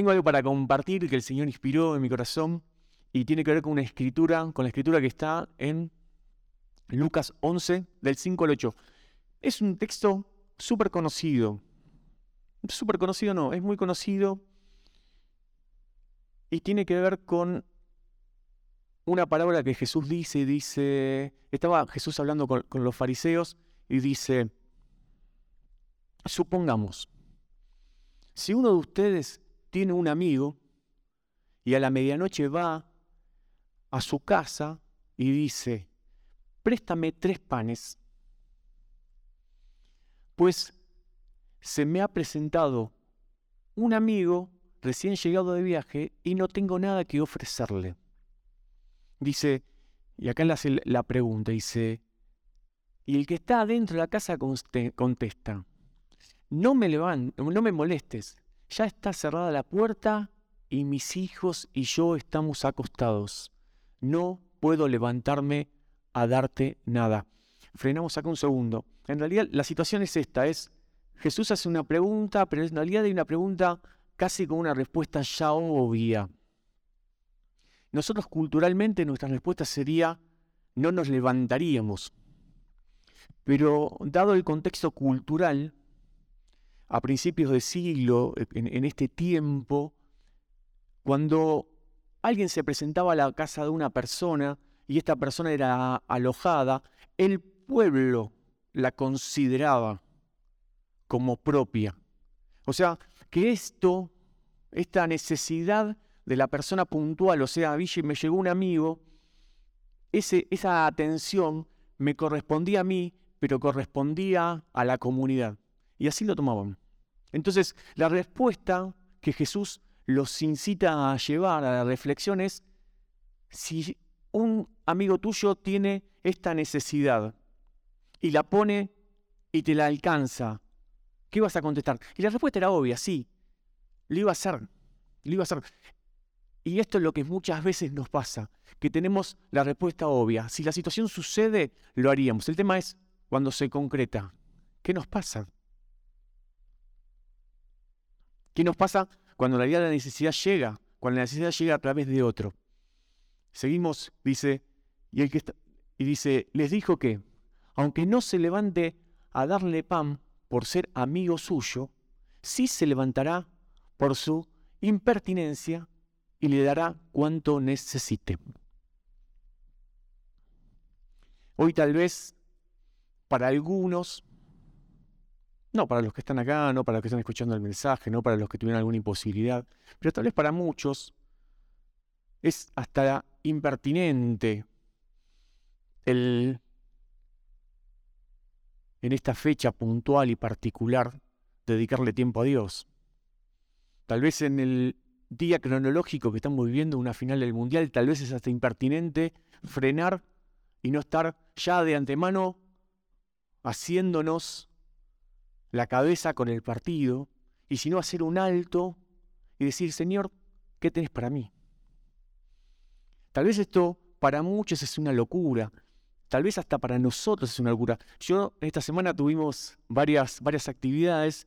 Tengo algo para compartir que el Señor inspiró en mi corazón y tiene que ver con una escritura, con la escritura que está en Lucas 11, del 5 al 8. Es un texto súper conocido. Súper conocido no, es muy conocido y tiene que ver con una palabra que Jesús dice, dice, estaba Jesús hablando con, con los fariseos y dice, supongamos, si uno de ustedes tiene un amigo y a la medianoche va a su casa y dice, préstame tres panes, pues se me ha presentado un amigo recién llegado de viaje y no tengo nada que ofrecerle. Dice, y acá le hace la pregunta, dice, y el que está adentro de la casa contesta, no me levantes, no me molestes, ya está cerrada la puerta y mis hijos y yo estamos acostados. No puedo levantarme a darte nada. Frenamos acá un segundo. En realidad la situación es esta, es Jesús hace una pregunta, pero en realidad hay una pregunta casi con una respuesta ya obvia. Nosotros culturalmente nuestra respuesta sería no nos levantaríamos. Pero dado el contexto cultural, a principios de siglo, en, este tiempo, cuando alguien se presentaba a la casa de una persona y esta persona era alojada, el pueblo la consideraba como propia. O sea, que esto, esta necesidad de la persona puntual, o sea, Ville me llegó un amigo, ese, esa atención me correspondía a mí, pero correspondía a la comunidad. Y así lo tomaban. Entonces, la respuesta que Jesús los incita a llevar a la reflexión es, si un amigo tuyo tiene esta necesidad y la pone y te la alcanza, ¿qué vas a contestar? Y la respuesta era obvia, sí, lo iba a hacer, lo iba a hacer. Y esto es lo que muchas veces nos pasa, que tenemos la respuesta obvia. Si la situación sucede, lo haríamos. El tema es cuando se concreta. ¿Qué nos pasa? ¿Qué nos pasa cuando la de la necesidad llega? Cuando la necesidad llega a través de otro. Seguimos, dice, y, y dice, les dijo que, aunque no se levante a darle pan por ser amigo suyo, sí se levantará por su impertinencia y le dará cuanto necesite. Hoy tal vez para algunos no para los que están acá, no para los que están escuchando el mensaje, no para los que tuvieron alguna imposibilidad, pero tal vez para muchos es hasta impertinente el en esta fecha puntual y particular dedicarle tiempo a Dios. Tal vez en el día cronológico que estamos viviendo, una final del Mundial, tal vez es hasta impertinente frenar y no estar ya de antemano haciéndonos la cabeza con el partido, y si no hacer un alto y decir, Señor, ¿qué tenés para mí? Tal vez esto para muchos es una locura, tal vez hasta para nosotros es una locura. Yo esta semana tuvimos varias, varias actividades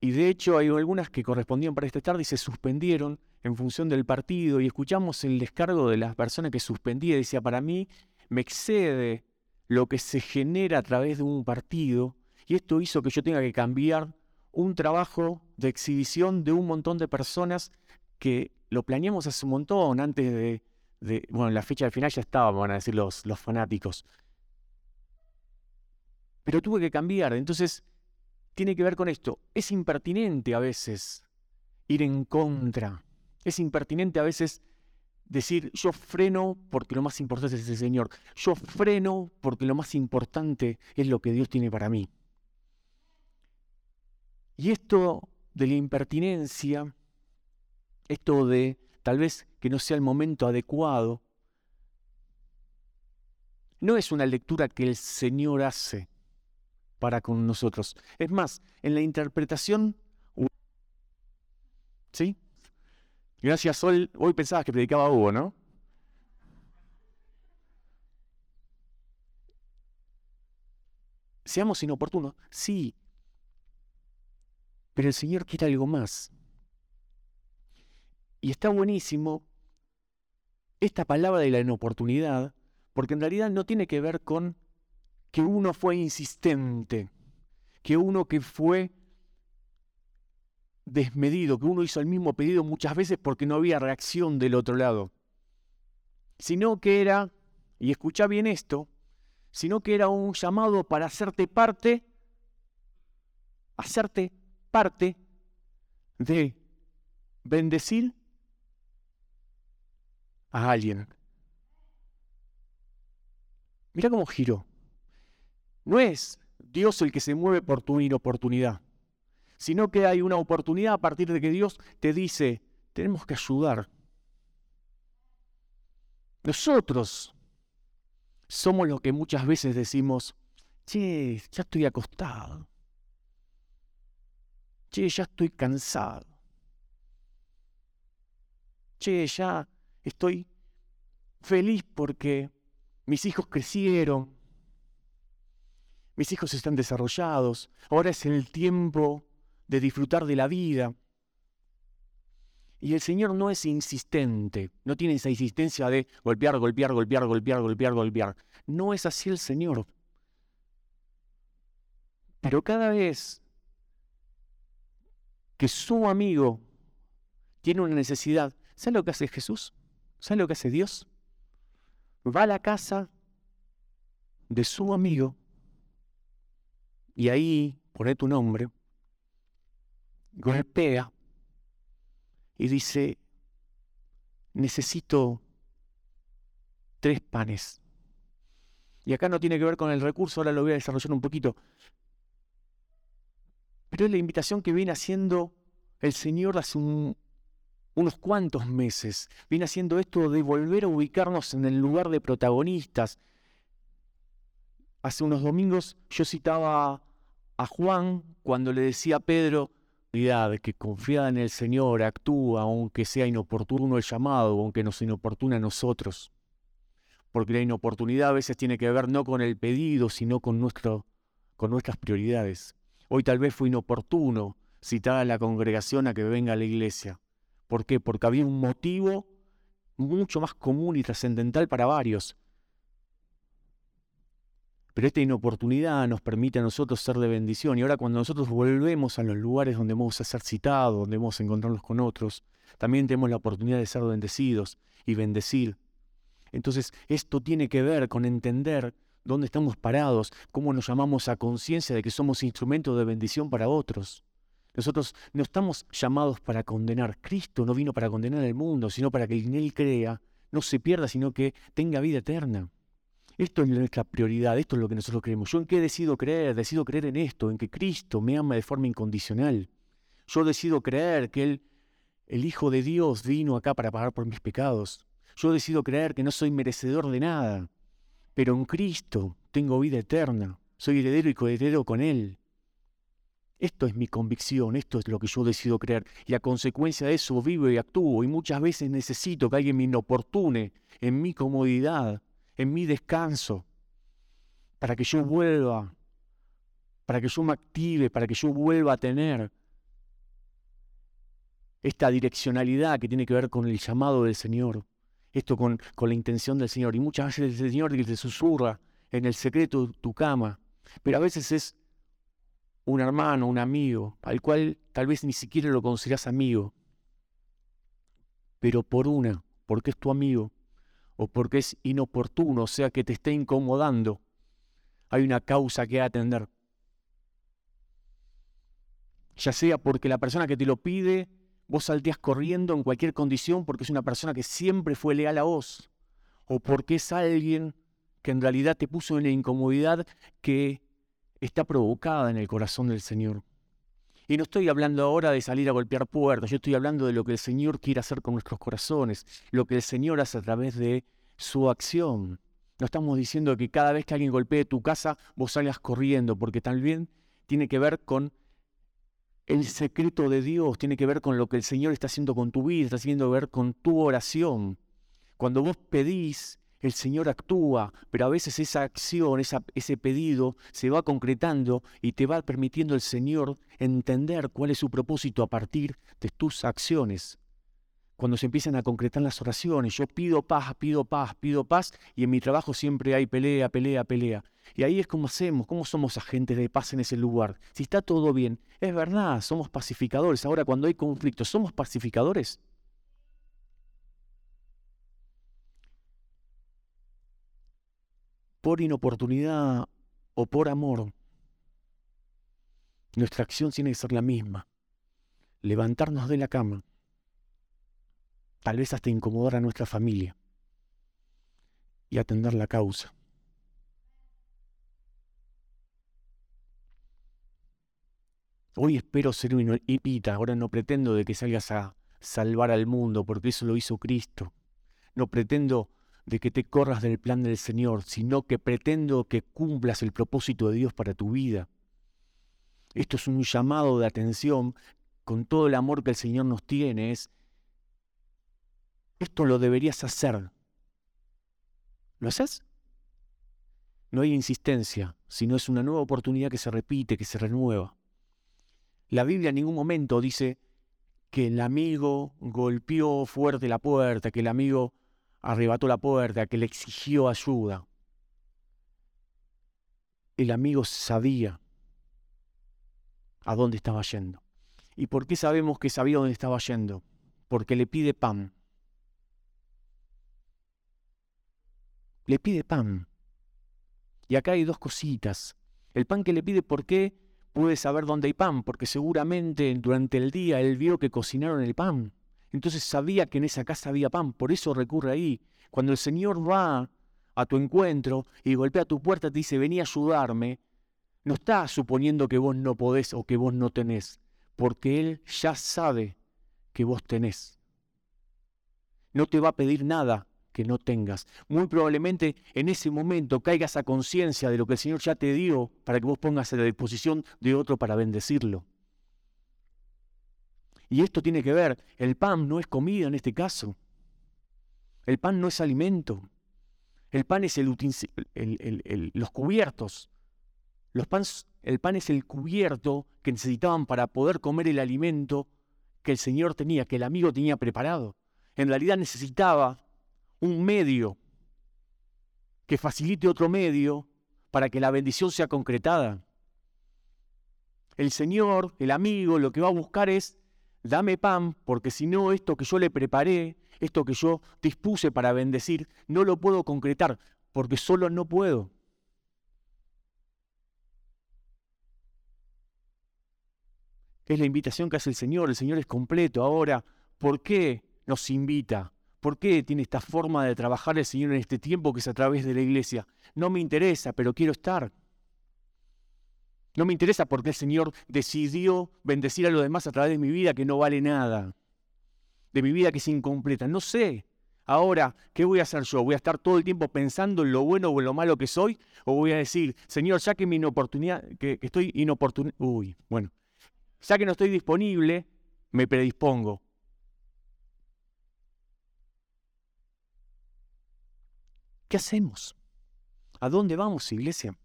y de hecho hay algunas que correspondían para esta tarde y se suspendieron en función del partido y escuchamos el descargo de las personas que suspendía decía, para mí me excede lo que se genera a través de un partido y esto hizo que yo tenga que cambiar un trabajo de exhibición de un montón de personas que lo planeamos hace un montón, antes de, bueno, la fecha del final ya estaba, van a decir los, los fanáticos. Pero tuve que cambiar, entonces tiene que ver con esto. Es impertinente a veces ir en contra. Es impertinente a veces decir, yo freno porque lo más importante es el Señor. Yo freno porque lo más importante es lo que Dios tiene para mí. Y esto de la impertinencia, esto de tal vez que no sea el momento adecuado, no es una lectura que el Señor hace para con nosotros. Es más, en la interpretación... ¿Sí? Gracias, Sol. Hoy pensabas que predicaba Hugo, ¿no? Seamos inoportunos. Sí, pero el Señor quiere algo más. Y está buenísimo esta palabra de la inoportunidad, porque en realidad no tiene que ver con que uno fue insistente, que uno que fue desmedido, que uno hizo el mismo pedido muchas veces porque no había reacción del otro lado, sino que era, y escucha bien esto, sino que era un llamado para hacerte parte, hacerte parte de bendecir a alguien. Mira cómo giró. No es Dios el que se mueve por tu inoportunidad, sino que hay una oportunidad a partir de que Dios te dice, tenemos que ayudar. Nosotros somos los que muchas veces decimos, che, ya estoy acostado. Che, ya estoy cansado. Che, ya estoy feliz porque mis hijos crecieron, mis hijos están desarrollados, ahora es el tiempo de disfrutar de la vida. Y el Señor no es insistente, no tiene esa insistencia de golpear, golpear, golpear, golpear, golpear, golpear. No es así el Señor. Pero cada vez que su amigo tiene una necesidad, ¿sabe lo que hace Jesús? ¿Sabe lo que hace Dios? Va a la casa de su amigo y ahí pone tu nombre, golpea y dice, necesito tres panes. Y acá no tiene que ver con el recurso, ahora lo voy a desarrollar un poquito. Pero es la invitación que viene haciendo el Señor hace unos cuantos meses. Viene haciendo esto de volver a ubicarnos en el lugar de protagonistas. Hace unos domingos yo citaba a Juan cuando le decía a Pedro, que confiada en el Señor actúa aunque sea inoportuno el llamado, aunque nos inoportuna a nosotros. Porque la inoportunidad a veces tiene que ver no con el pedido, sino con, con nuestras prioridades. Hoy tal vez fue inoportuno citar a la congregación a que venga a la iglesia. ¿Por qué? Porque había un motivo mucho más común y trascendental para varios. Pero esta inoportunidad nos permite a nosotros ser de bendición. Y ahora cuando nosotros volvemos a los lugares donde vamos a ser citados, donde vamos a encontrarnos con otros, también tenemos la oportunidad de ser bendecidos y bendecir. Entonces, esto tiene que ver con entender dónde estamos parados, cómo nos llamamos a conciencia de que somos instrumentos de bendición para otros. Nosotros no estamos llamados para condenar. Cristo no vino para condenar al mundo, sino para que en Él crea, no se pierda, sino que tenga vida eterna. Esto es nuestra prioridad, esto es lo que nosotros creemos. ¿Yo en qué decido creer? Decido creer en esto, en que Cristo me ama de forma incondicional. Yo decido creer que Él, el Hijo de Dios, vino acá para pagar por mis pecados. Yo decido creer que no soy merecedor de nada, pero en Cristo tengo vida eterna. Soy heredero y coheredero con Él. Esto es mi convicción, esto es lo que yo decido creer. Y a consecuencia de eso vivo y actúo. Y muchas veces necesito que alguien me inoportune en mi comodidad en mi descanso, para que yo vuelva, para que yo me active, para que yo vuelva a tener esta direccionalidad que tiene que ver con el llamado del Señor, esto con, con la intención del Señor. Y muchas veces el Señor te susurra en el secreto de tu cama, pero a veces es un hermano, un amigo, al cual tal vez ni siquiera lo consideras amigo, pero por una, porque es tu amigo, o porque es inoportuno, o sea que te esté incomodando, hay una causa que atender. Ya sea porque la persona que te lo pide, vos salteas corriendo en cualquier condición porque es una persona que siempre fue leal a vos, o porque es alguien que en realidad te puso en la incomodidad que está provocada en el corazón del Señor. Y no estoy hablando ahora de salir a golpear puertas, yo estoy hablando de lo que el Señor quiere hacer con nuestros corazones, lo que el Señor hace a través de su acción. No estamos diciendo que cada vez que alguien golpee tu casa, vos salgas corriendo, porque también tiene que ver con el secreto de Dios, tiene que ver con lo que el Señor está haciendo con tu vida, está haciendo ver con tu oración. Cuando vos pedís, el Señor actúa, pero a veces esa acción, ese pedido se va concretando y te va permitiendo el Señor entender cuál es su propósito a partir de tus acciones. Cuando se empiezan a concretar las oraciones. Yo pido paz, pido paz, pido paz, y en mi trabajo siempre hay pelea, pelea, pelea. Y ahí es como hacemos, cómo somos agentes de paz en ese lugar. Si está todo bien, es verdad, somos pacificadores. Ahora cuando hay conflictos, ¿somos pacificadores? Por inoportunidad o por amor, nuestra acción tiene que ser la misma. Levantarnos de la cama tal vez hasta incomodar a nuestra familia y atender la causa. Hoy espero ser un hipita, ahora no pretendo de que salgas a salvar al mundo, porque eso lo hizo Cristo. No pretendo de que te corras del plan del Señor, sino que pretendo que cumplas el propósito de Dios para tu vida. Esto es un llamado de atención con todo el amor que el Señor nos tiene, esto lo deberías hacer. ¿Lo haces? No hay insistencia, sino es una nueva oportunidad que se repite, que se renueva. La Biblia en ningún momento dice que el amigo golpeó fuerte la puerta, que el amigo arrebató la puerta, que le exigió ayuda. El amigo sabía a dónde estaba yendo. ¿Y por qué sabemos que sabía dónde estaba yendo? Porque le pide pan. Le pide pan. Y acá hay dos cositas. El pan que le pide, ¿por qué puede saber dónde hay pan? Porque seguramente durante el día él vio que cocinaron el pan. Entonces sabía que en esa casa había pan, por eso recurre ahí. Cuando el Señor va a tu encuentro y golpea tu puerta, te dice, vení a ayudarme, no está suponiendo que vos no podés o que vos no tenés, porque Él ya sabe que vos tenés. No te va a pedir nada que no tengas. Muy probablemente en ese momento caigas a conciencia de lo que el Señor ya te dio para que vos pongas a la disposición de otro para bendecirlo. Y esto tiene que ver, el pan no es comida en este caso. El pan no es alimento. El pan es el, los cubiertos. Los el pan es el cubierto que necesitaban para poder comer el alimento que el Señor tenía, que el amigo tenía preparado. En realidad necesitaba un medio que facilite otro medio para que la bendición sea concretada. El Señor, el amigo, lo que va a buscar es, dame pan, porque si no, esto que yo le preparé, esto que yo dispuse para bendecir, no lo puedo concretar, porque solo no puedo. Es la invitación que hace el Señor, el Señor es completo. Ahora, ¿por qué nos invita? ¿Por qué tiene esta forma de trabajar el Señor en este tiempo que es a través de la iglesia? No me interesa, pero quiero estar. No me interesa porque el Señor decidió bendecir a los demás a través de mi vida que no vale nada, de mi vida que es incompleta. No sé. Ahora, ¿qué voy a hacer yo? ¿Voy a estar todo el tiempo pensando en lo bueno o en lo malo que soy? ¿O voy a decir, Señor, ya que mi inoportunidad, que, estoy inoportun... Uy, bueno, ya que no estoy disponible, me predispongo ¿Qué hacemos? ¿A dónde vamos, iglesia?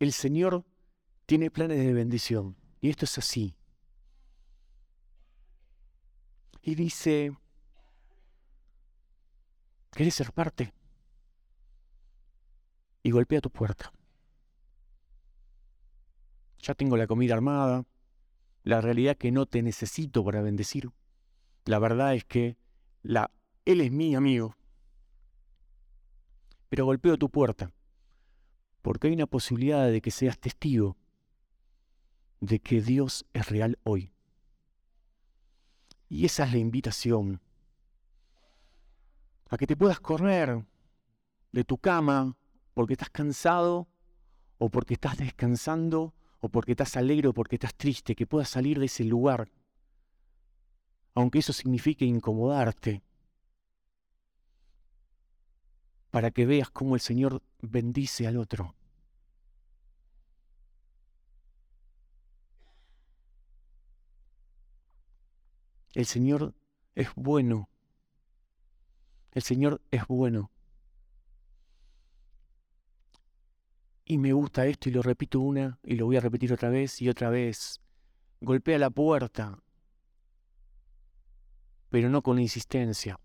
El Señor tiene planes de bendición y esto es así. Y dice, ¿quieres ser parte? Y golpea tu puerta. Ya tengo la comida armada, la realidad que no te necesito para bendecir. La verdad es que la, él es mi amigo, pero golpeo tu puerta, porque hay una posibilidad de que seas testigo de que Dios es real hoy. Y esa es la invitación, a que te puedas correr de tu cama porque estás cansado o porque estás descansando o porque estás alegre o porque estás triste, que puedas salir de ese lugar aunque eso signifique incomodarte, para que veas cómo el Señor bendice al otro. El Señor es bueno. El Señor es bueno. Y me gusta esto y lo repito una y lo voy a repetir otra vez y otra vez. golpea la puerta, pero no con insistencia,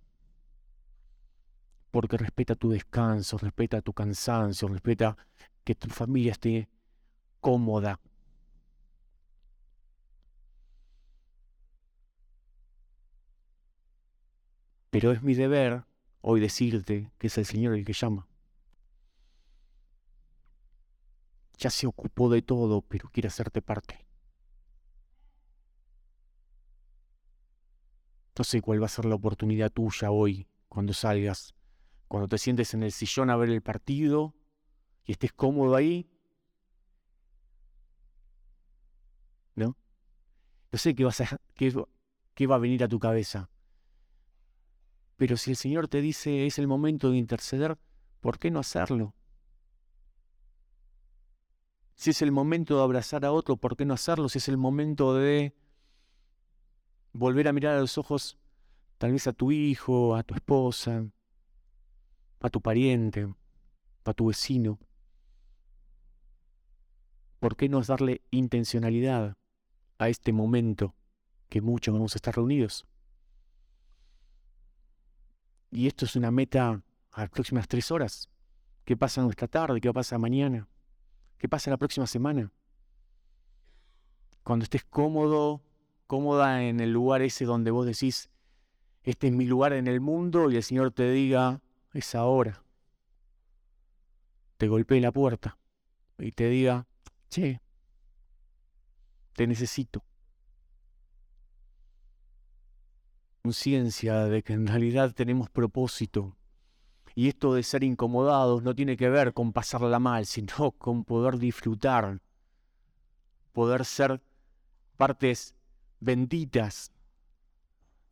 porque respeta tu descanso, respeta tu cansancio, respeta que tu familia esté cómoda. Pero es mi deber hoy decirte que es el Señor el que llama. Ya se ocupó de todo, pero quiere hacerte parte. No sé cuál va a ser la oportunidad tuya hoy, cuando salgas, cuando te sientes en el sillón a ver el partido y estés cómodo ahí. ¿No? No sé qué, vas a, qué, va a venir a tu cabeza. Pero si el Señor te dice es el momento de interceder, ¿por qué no hacerlo? Si es el momento de abrazar a otro, ¿por qué no hacerlo? Si es el momento de volver a mirar a los ojos tal vez a tu hijo, a tu esposa, a tu pariente, a tu vecino. ¿Por qué no darle intencionalidad a este momento que muchos vamos a estar reunidos? Y esto es una meta a las próximas tres horas. ¿Qué pasa nuestra tarde? ¿Qué pasa mañana? ¿Qué pasa la próxima semana? Cuando estés cómodo, cómoda en el lugar ese donde vos decís, este es mi lugar en el mundo y el Señor te diga, es ahora. Te golpee la puerta y te diga, che, te necesito. conciencia de que en realidad tenemos propósito. Y esto de ser incomodados no tiene que ver con pasarla mal, sino con poder disfrutar, poder ser partes benditas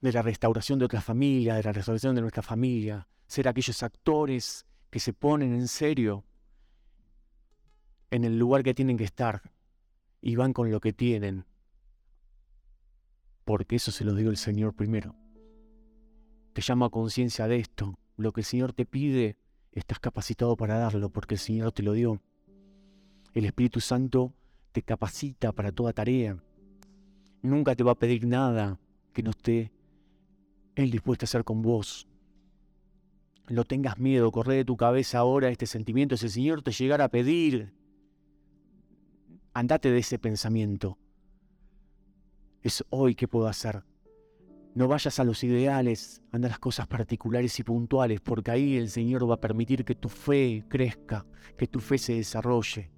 de la restauración de otra familia, de la restauración de nuestra familia, ser aquellos actores que se ponen en serio en el lugar que tienen que estar y van con lo que tienen porque eso se lo digo el Señor primero. Te llama a conciencia de esto. Lo que el Señor te pide, estás capacitado para darlo, porque el Señor te lo dio. El Espíritu Santo te capacita para toda tarea. Nunca te va a pedir nada que no esté Él dispuesto a hacer con vos. No tengas miedo, corre de tu cabeza ahora este sentimiento. Si el Señor te llegara a pedir, andate de ese pensamiento. Es hoy que puedo hacer. No vayas a los ideales, anda a las cosas particulares y puntuales, porque ahí el Señor va a permitir que tu fe crezca, que tu fe se desarrolle.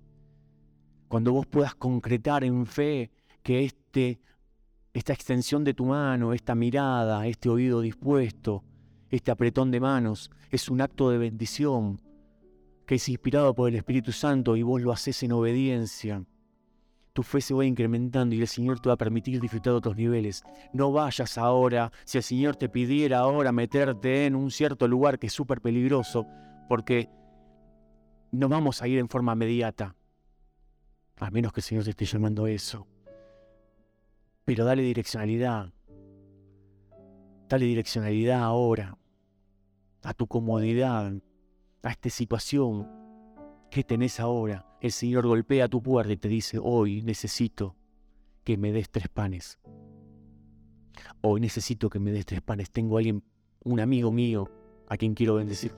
Cuando vos puedas concretar en fe que este, esta extensión de tu mano, esta mirada, este oído dispuesto, este apretón de manos, es un acto de bendición que es inspirado por el Espíritu Santo y vos lo haces en obediencia tu fe se va incrementando y el Señor te va a permitir disfrutar de otros niveles. No vayas ahora, si el Señor te pidiera ahora meterte en un cierto lugar que es súper peligroso, porque no vamos a ir en forma inmediata, a menos que el Señor te esté llamando a eso. Pero dale direccionalidad. Dale direccionalidad ahora, a tu comodidad, a esta situación ¿Qué tenés ahora? El Señor golpea tu puerta y te dice, hoy necesito que me des tres panes. Hoy necesito que me des tres panes. Tengo a alguien, un amigo mío, a quien quiero bendecir.